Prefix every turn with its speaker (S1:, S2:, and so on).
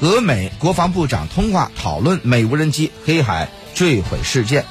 S1: 俄美国防部长通话讨论美无人机黑海坠毁事件。